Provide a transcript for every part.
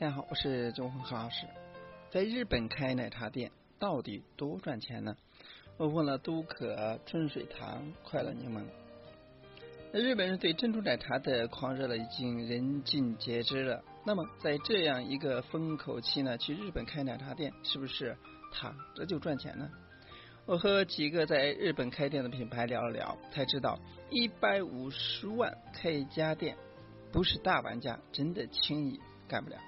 大家好，我是周红何老师。在日本开奶茶店到底多赚钱呢？我问了都可、春水堂、快乐柠檬。那日本人对珍珠奶茶的狂热了，已经人尽皆知了。那么在这样一个风口期呢，去日本开奶茶店是不是躺着就赚钱呢？我和几个在日本开店的品牌聊了聊，才知道一百五十万开一家店，不是大玩家真的轻易干不了。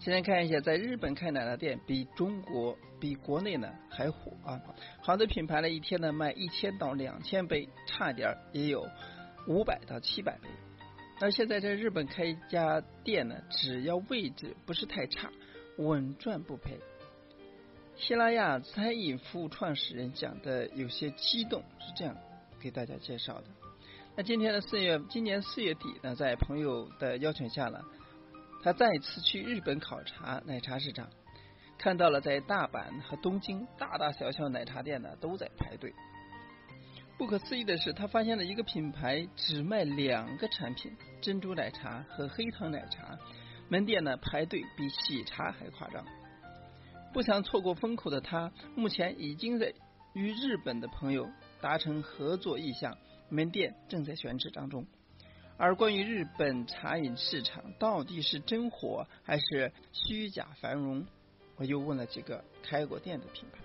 现在看一下，在日本开奶茶店比中国、比国内呢还火啊！好的品牌呢，一天呢卖一千到两千杯，差点也有五百到七百杯。而现在在日本开一家店呢，只要位置不是太差，稳赚不赔。希拉雅餐饮服务创始人讲的有些激动，是这样给大家介绍的。那今天的四月，今年四月底呢，在朋友的邀请下呢。他再次去日本考察奶茶市场，看到了在大阪和东京大大小小奶茶店呢都在排队。不可思议的是，他发现了一个品牌只卖两个产品——珍珠奶茶和黑糖奶茶，门店呢排队比喜茶还夸张。不想错过风口的他，目前已经在与日本的朋友达成合作意向，门店正在选址当中。而关于日本茶饮市场到底是真火还是虚假繁荣，我又问了几个开过店的品牌。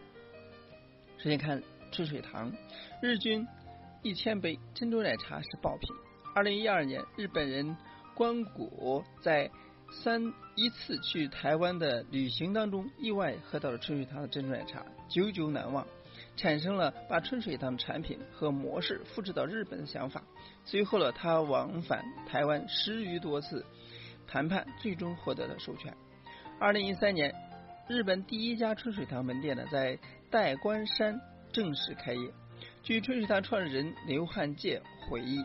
首先看春水堂，日均一千杯珍珠奶茶是爆品。二零一二年，日本人关谷在三一次去台湾的旅行当中，意外喝到了春水堂的珍珠奶茶，久久难忘。产生了把春水堂产品和模式复制到日本的想法。随后呢，他往返台湾十余多次谈判，最终获得了授权。二零一三年，日本第一家春水堂门店呢，在代官山正式开业。据春水堂创始人刘汉介回忆，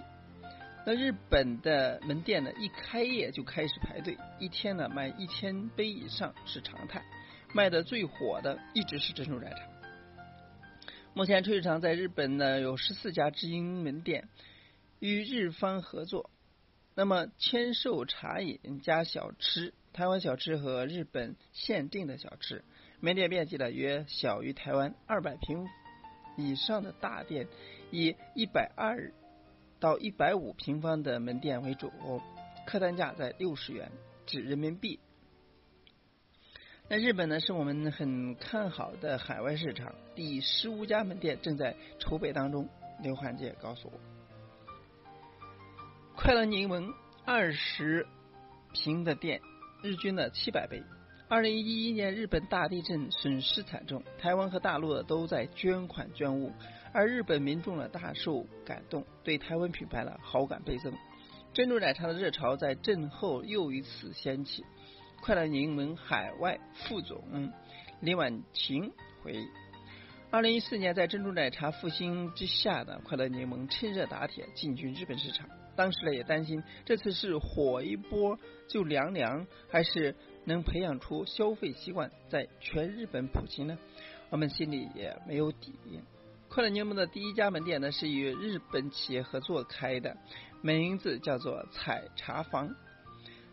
那日本的门店呢，一开业就开始排队，一天呢卖一千杯以上是常态。卖的最火的一直是珍珠奶茶。目前春水堂在日本呢有十四家直营门店，与日方合作。那么签售茶饮加小吃、台湾小吃和日本限定的小吃。门店面积呢约小于台湾二百平以上的大店，以一百二到一百五平方的门店为主，客单价在六十元至人民币。那日本呢，是我们很看好的海外市场，第十五家门店正在筹备当中。刘汉杰告诉我，快乐柠檬二十平的店，日均呢七百杯。二零一一年日本大地震损失惨重，台湾和大陆都在捐款捐物，而日本民众呢大受感动，对台湾品牌呢好感倍增。珍珠奶茶的热潮在震后又一次掀起。快乐柠檬海外副总李婉晴回忆：二零一四年在珍珠奶茶复兴之下的快乐柠檬趁热打铁进军日本市场。当时呢也担心这次是火一波就凉凉，还是能培养出消费习惯，在全日本普及呢？我们心里也没有底。快乐柠檬的第一家门店呢是与日本企业合作开的，名字叫做采茶坊。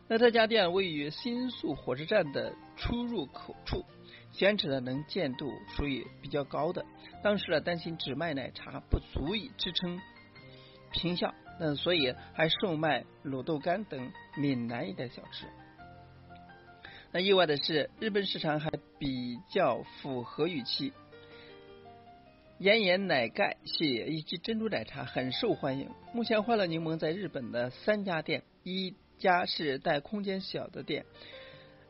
那这家店位于新宿火车站的出入口处，选址的能见度属于比较高的。当时呢担心只卖奶茶不足以支撑平效，那所以还售卖卤豆干等闽南一带小吃。那意外的是，日本市场还比较符合预期，岩盐奶盖系列以及珍珠奶茶很受欢迎。目前欢乐柠檬在日本的三家店一。家是带空间小的店，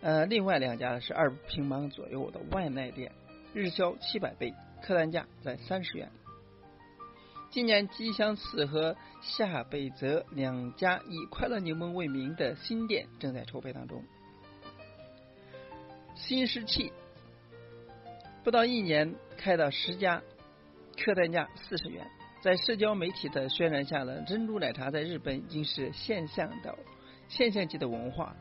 呃，另外两家是二平方左右的外卖店，日销七百杯，客单价在三十元。今年吉祥寺和下北泽两家以快乐柠檬为名的新店正在筹备当中。新石器不到一年开到十家，客单价四十元。在社交媒体的渲染下呢，珍珠奶茶在日本已经是现象的。现象级的文化，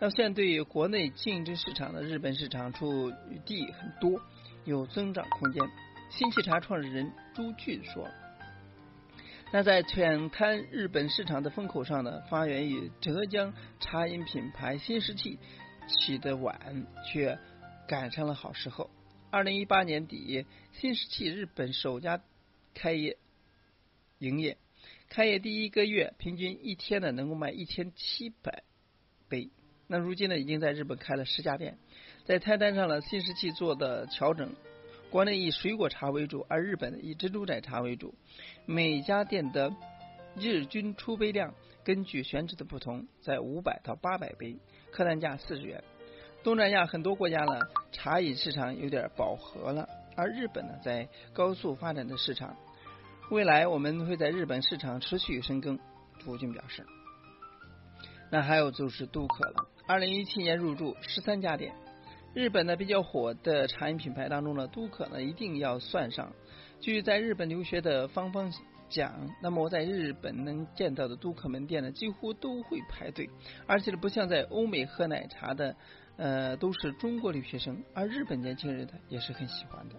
那现在对于国内竞争市场的日本市场处地很多，有增长空间。新奇茶创始人朱俊说：“那在浅滩日本市场的风口上呢，发源于浙江茶饮品牌新石器起得晚，却赶上了好时候。二零一八年底，新石器日本首家开业营业，开业第一个月，平均一天呢能够卖一千七百杯。那如今呢，已经在日本开了十家店。在菜单上呢，新石器做的调整，国内以水果茶为主，而日本以珍珠奶茶为主。每家店的日均出杯量根据选址的不同，在五百到八百杯，客单价四十元。东南亚很多国家呢，茶饮市场有点饱和了，而日本呢，在高速发展的市场，未来我们会在日本市场持续深耕。朱军表示。那还有就是都可了，二零一七年入驻十三家店。日本呢比较火的茶饮品牌当中呢，都可呢一定要算上。据在日本留学的芳芳讲，那么我在日本能见到的都可门店呢，几乎都会排队，而且不像在欧美喝奶茶的，呃，都是中国留学生，而日本年轻人呢也是很喜欢的。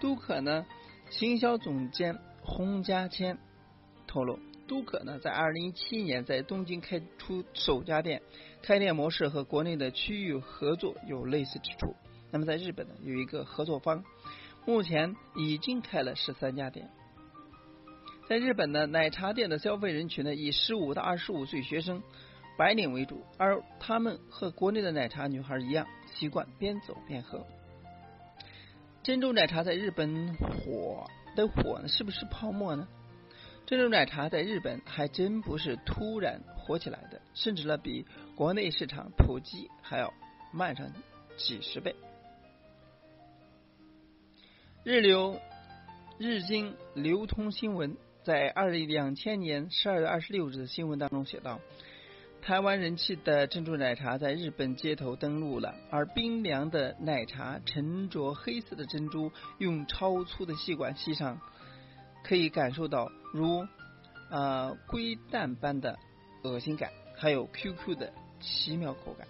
都可呢，行销总监洪家谦透露。都可呢，在二零一七年在东京开出首家店，开店模式和国内的区域合作有类似之处。那么在日本呢，有一个合作方，目前已经开了十三家店。在日本呢，奶茶店的消费人群呢，以十五到二十五岁学生、白领为主，而他们和国内的奶茶女孩一样，习惯边走边喝。珍珠奶茶在日本火的火呢，是不是泡沫呢？珍珠奶茶在日本还真不是突然火起来的，甚至呢比国内市场普及还要慢上几十倍。日流日经流通新闻在二零两千年十二月二十六日的新闻当中写道：台湾人气的珍珠奶茶在日本街头登陆了，而冰凉的奶茶沉着黑色的珍珠，用超粗的吸管吸上。可以感受到如呃龟蛋般的恶心感，还有 QQ 的奇妙口感。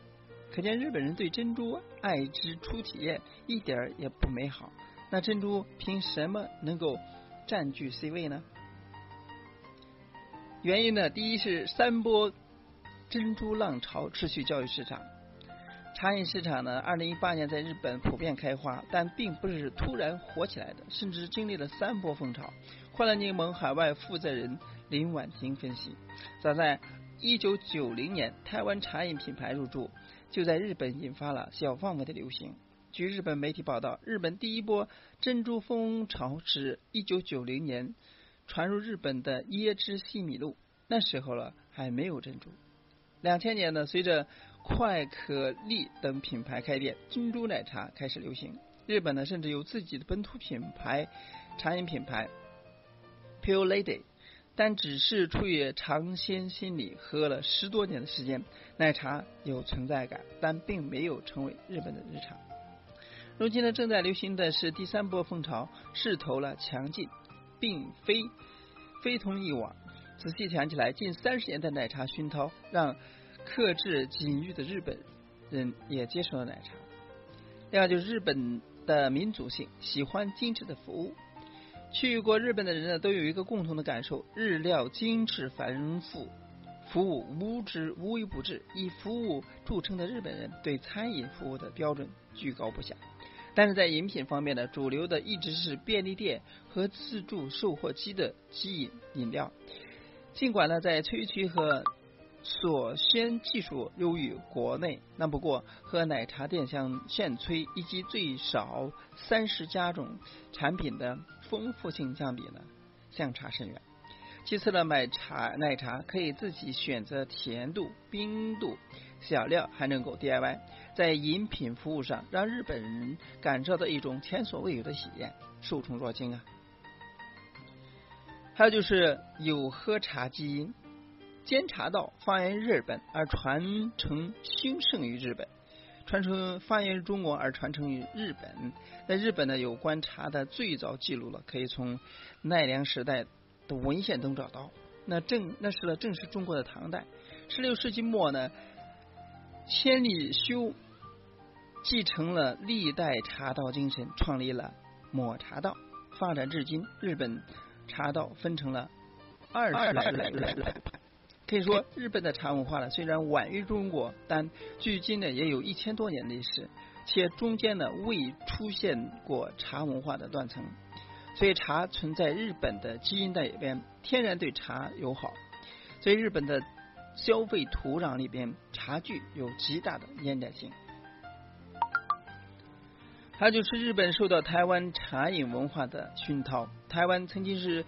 可见日本人对珍珠爱之初体验一点也不美好。那珍珠凭什么能够占据 C 位呢？原因呢，第一是三波珍珠浪潮持续教育市场。茶饮市场呢，二零一八年在日本普遍开花，但并不是突然火起来的，甚至经历了三波风潮。快乐柠檬海外负责人林婉婷分析，早在一九九零年，台湾茶饮品牌入驻，就在日本引发了小范围的流行。据日本媒体报道，日本第一波珍珠风潮是一九九零年传入日本的椰汁西米露，那时候了还没有珍珠。两千年呢，随着快可丽等品牌开店，珍珠奶茶开始流行。日本呢，甚至有自己的本土品牌茶饮品牌 Pure Lady，但只是出于尝鲜心理，喝了十多年的时间，奶茶有存在感，但并没有成为日本的日常。如今呢，正在流行的是第三波风潮，势头了强劲，并非非同以往。仔细想起来，近三十年的奶茶熏陶，让克制禁欲的日本人也接受了奶茶。另外就是日本的民族性，喜欢精致的服务。去过日本的人呢，都有一个共同的感受：日料精致繁复，服务无之无微不至。以服务著称的日本人，对餐饮服务的标准居高不下。但是在饮品方面呢，主流的一直是便利店和自助售货机的机饮饮料。尽管呢，在萃取和锁鲜技术优于国内，那不过和奶茶店像现萃以及最少三十加种产品的丰富性相比呢，相差甚远。其次呢，买茶奶茶可以自己选择甜度、冰度，小料还能够 DIY，在饮品服务上让日本人感受到一种前所未有的体验，受宠若惊啊！还有就是有喝茶基因。煎茶道发源于日本，而传承兴盛于日本；传承发源于中国，而传承于日本。在日本呢，有关茶的最早记录了，可以从奈良时代的文献中找到。那正那是呢，正是中国的唐代。十六世纪末呢，千里修继承了历代茶道精神，创立了抹茶道。发展至今，日本茶道分成了二十来来来来。可以说，日本的茶文化呢，虽然晚于中国，但距今呢也有一千多年历史，且中间呢未出现过茶文化的断层，所以茶存在日本的基因在里边，天然对茶友好，所以日本的消费土壤里边，茶具有极大的年代性。还有就是日本受到台湾茶饮文化的熏陶，台湾曾经是。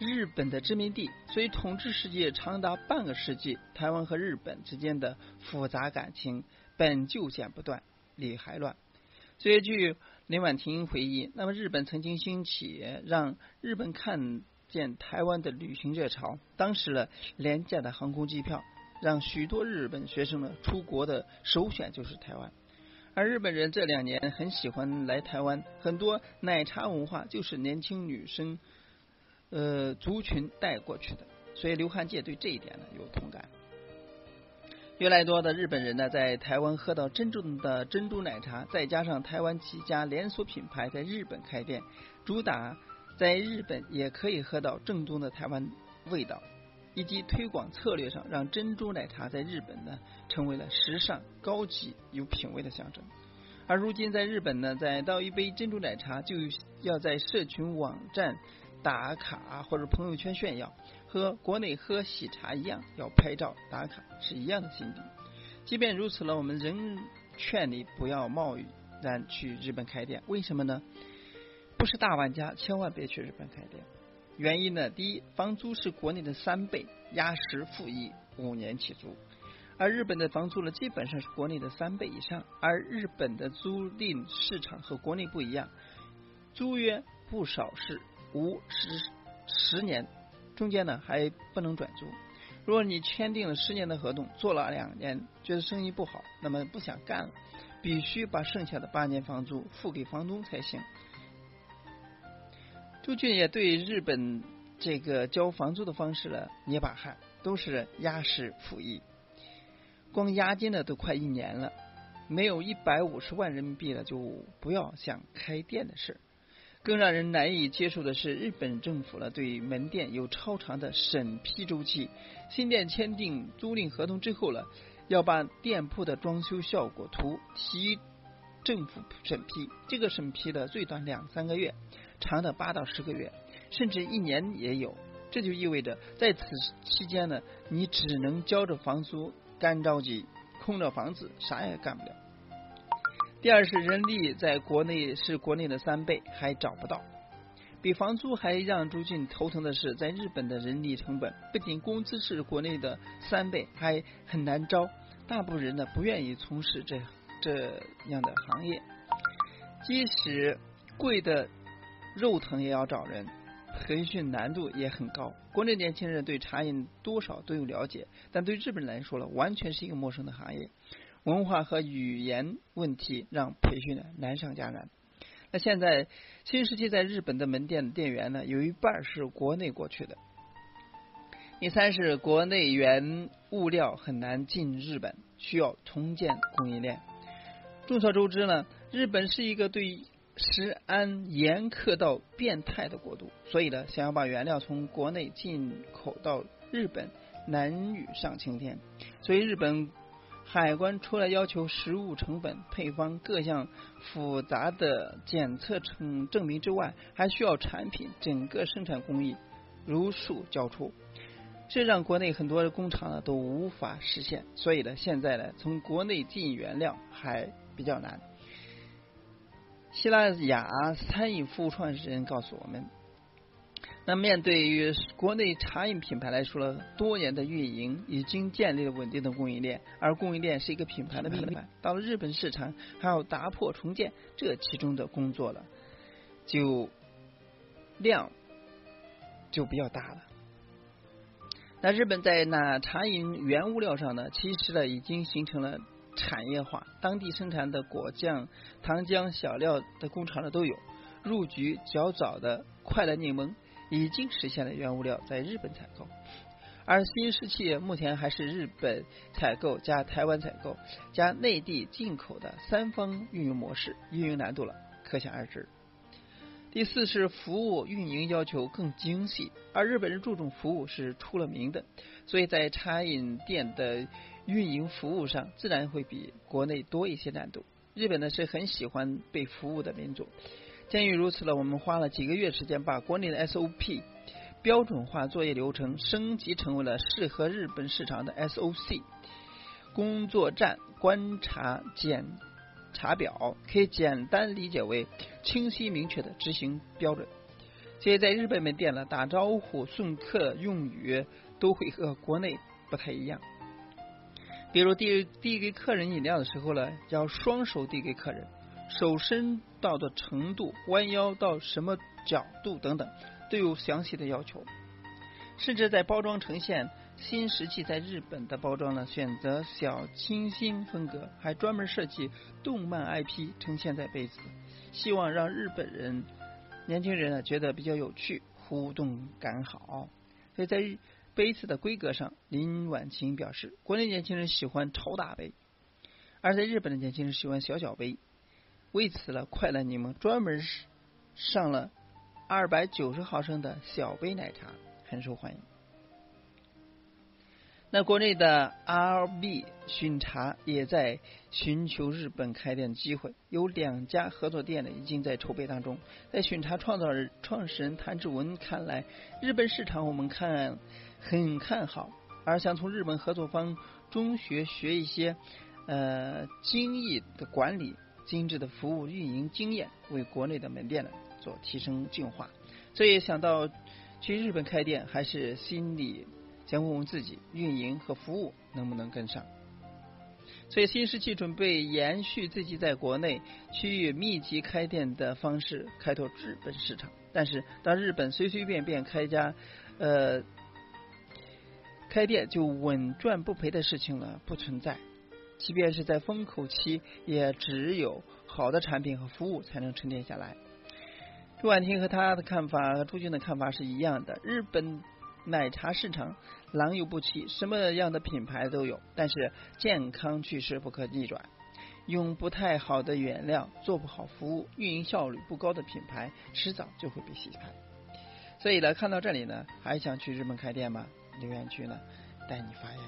日本的殖民地，所以统治世界长达半个世纪。台湾和日本之间的复杂感情本就剪不断，理还乱。所以据林婉婷回忆，那么日本曾经兴起让日本看见台湾的旅行热潮，当时呢廉价的航空机票，让许多日本学生呢出国的首选就是台湾。而日本人这两年很喜欢来台湾，很多奶茶文化就是年轻女生。呃，族群带过去的，所以刘汉介对这一点呢有同感。越来越多的日本人呢，在台湾喝到真正的珍珠奶茶，再加上台湾几家连锁品牌在日本开店，主打在日本也可以喝到正宗的台湾味道，以及推广策略上，让珍珠奶茶在日本呢成为了时尚、高级、有品味的象征。而如今在日本呢，在倒一杯珍珠奶茶就要在社群网站。打卡或者朋友圈炫耀，和国内喝喜茶一样，要拍照打卡是一样的心理。即便如此呢，我们仍劝你不要贸然去日本开店。为什么呢？不是大玩家，千万别去日本开店。原因呢，第一，房租是国内的三倍，压实付一，五年起租。而日本的房租呢，基本上是国内的三倍以上。而日本的租赁市场和国内不一样，租约不少是。五十十年，中间呢还不能转租。如果你签订了十年的合同，做了两年，觉得生意不好，那么不想干了，必须把剩下的八年房租付给房东才行。朱俊也对日本这个交房租的方式呢捏把汗，都是押式付一，光押金呢都快一年了，没有一百五十万人民币了，就不要想开店的事。更让人难以接受的是，日本政府呢对门店有超长的审批周期。新店签订租赁合同之后呢，要把店铺的装修效果图提政府审批。这个审批的最短两三个月，长的八到十个月，甚至一年也有。这就意味着在此期间呢，你只能交着房租干着急，空着房子啥也干不了。第二是人力在国内是国内的三倍，还找不到。比房租还让朱俊头疼的是，在日本的人力成本不仅工资是国内的三倍，还很难招。大部分人呢不愿意从事这这样的行业，即使贵的肉疼也要找人，培训难度也很高。国内年轻人对茶饮多少都有了解，但对日本人来说了，完全是一个陌生的行业。文化和语言问题让培训呢难上加难。那现在新时期在日本的门店店员呢，有一半是国内过去的。第三是国内原物料很难进日本，需要重建供应链。众所周知呢，日本是一个对食安严苛到变态的国度，所以呢，想要把原料从国内进口到日本难于上青天。所以日本。海关除了要求食物成本、配方各项复杂的检测证证明之外，还需要产品整个生产工艺如数交出，这让国内很多的工厂呢都无法实现。所以呢，现在呢，从国内进原料还比较难。希腊雅餐饮服务创始人告诉我们。那面对于国内茶饮品牌来说了，多年的运营已经建立了稳定的供应链，而供应链是一个品牌的命脉。到了日本市场，还要打破重建，这其中的工作了，就量就比较大了。那日本在那茶饮原物料上呢，其实呢已经形成了产业化，当地生产的果酱、糖浆、小料的工厂呢都有，入局较早的快乐柠檬。已经实现了原物料在日本采购，而新时期目前还是日本采购加台湾采购加内地进口的三方运营模式，运营难度了可想而知。第四是服务运营要求更精细，而日本人注重服务是出了名的，所以在茶饮店的运营服务上，自然会比国内多一些难度。日本呢是很喜欢被服务的民族，鉴于如此呢，我们花了几个月时间把国内的 SOP 标准化作业流程升级成为了适合日本市场的 SOC 工作站观察检。查表可以简单理解为清晰明确的执行标准。所以在日本门店呢，打招呼、送客用语都会和国内不太一样。比如递递给客人饮料的时候呢，要双手递给客人，手伸到的程度、弯腰到什么角度等等，都有详细的要求。甚至在包装呈现。新石器在日本的包装呢，选择小清新风格，还专门设计动漫 IP 呈现在杯子，希望让日本人年轻人呢觉得比较有趣，互动感好。所以在杯子的规格上，林婉晴表示，国内年轻人喜欢超大杯，而在日本的年轻人喜欢小小杯。为此呢，快乐柠檬专门上了二百九十毫升的小杯奶茶，很受欢迎。那国内的 RB 巡茶也在寻求日本开店的机会，有两家合作店呢已经在筹备当中。在巡茶创造人创始人谭志文看来，日本市场我们看很看好，而想从日本合作方中学学一些呃精益的管理、精致的服务运营经验，为国内的门店呢做提升净化。所以想到去日本开店，还是心里。先问问自己，运营和服务能不能跟上？所以新世纪准备延续自己在国内区域密集开店的方式，开拓日本市场。但是，当日本随随便便开家呃开店就稳赚不赔的事情呢，不存在。即便是在风口期，也只有好的产品和服务才能沉淀下来。朱婉婷和他的看法和朱军的看法是一样的，日本。奶茶市场良莠不齐，什么样的品牌都有，但是健康趋势不可逆转。用不太好的原料，做不好服务，运营效率不高的品牌，迟早就会被洗牌。所以呢，看到这里呢，还想去日本开店吗？留言区呢，带你发言。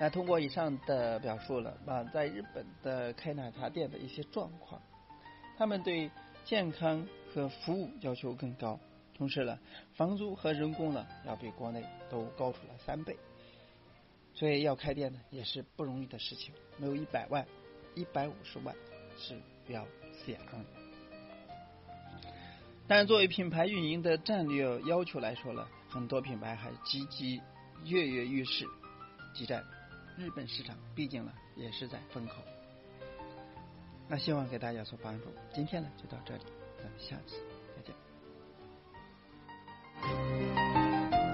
那通过以上的表述了啊，在日本的开奶茶店的一些状况，他们对健康和服务要求更高。同时呢，房租和人工呢要比国内都高出了三倍，所以要开店呢也是不容易的事情。没有一百万，一百五十万是不要想。但作为品牌运营的战略要求来说呢，很多品牌还积极跃跃欲试，挤占日本市场。毕竟呢，也是在风口。那希望给大家所帮助。今天呢就到这里，咱们下次。